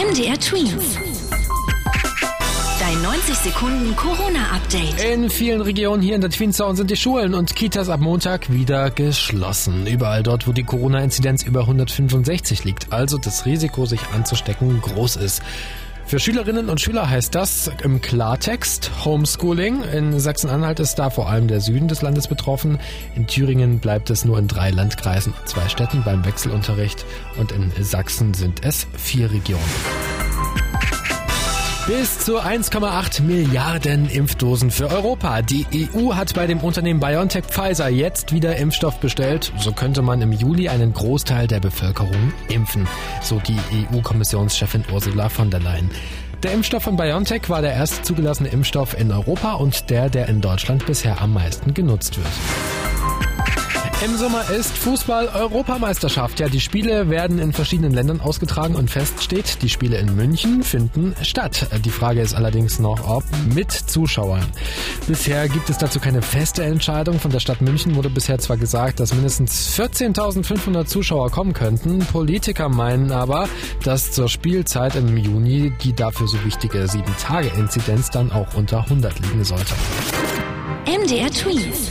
MDR Twins. Dein 90 Sekunden Corona-Update. In vielen Regionen hier in der Twin Zone sind die Schulen und Kitas ab Montag wieder geschlossen. Überall dort, wo die Corona-Inzidenz über 165 liegt, also das Risiko, sich anzustecken, groß ist. Für Schülerinnen und Schüler heißt das im Klartext Homeschooling. In Sachsen-Anhalt ist da vor allem der Süden des Landes betroffen. In Thüringen bleibt es nur in drei Landkreisen und zwei Städten beim Wechselunterricht. Und in Sachsen sind es vier Regionen. Bis zu 1,8 Milliarden Impfdosen für Europa. Die EU hat bei dem Unternehmen BioNTech Pfizer jetzt wieder Impfstoff bestellt. So könnte man im Juli einen Großteil der Bevölkerung impfen, so die EU-Kommissionschefin Ursula von der Leyen. Der Impfstoff von BioNTech war der erste zugelassene Impfstoff in Europa und der, der in Deutschland bisher am meisten genutzt wird. Im Sommer ist Fußball-Europameisterschaft. Ja, die Spiele werden in verschiedenen Ländern ausgetragen und fest steht, die Spiele in München finden statt. Die Frage ist allerdings noch, ob mit Zuschauern. Bisher gibt es dazu keine feste Entscheidung. Von der Stadt München wurde bisher zwar gesagt, dass mindestens 14.500 Zuschauer kommen könnten. Politiker meinen aber, dass zur Spielzeit im Juni die dafür so wichtige 7-Tage-Inzidenz dann auch unter 100 liegen sollte. MDR Twins.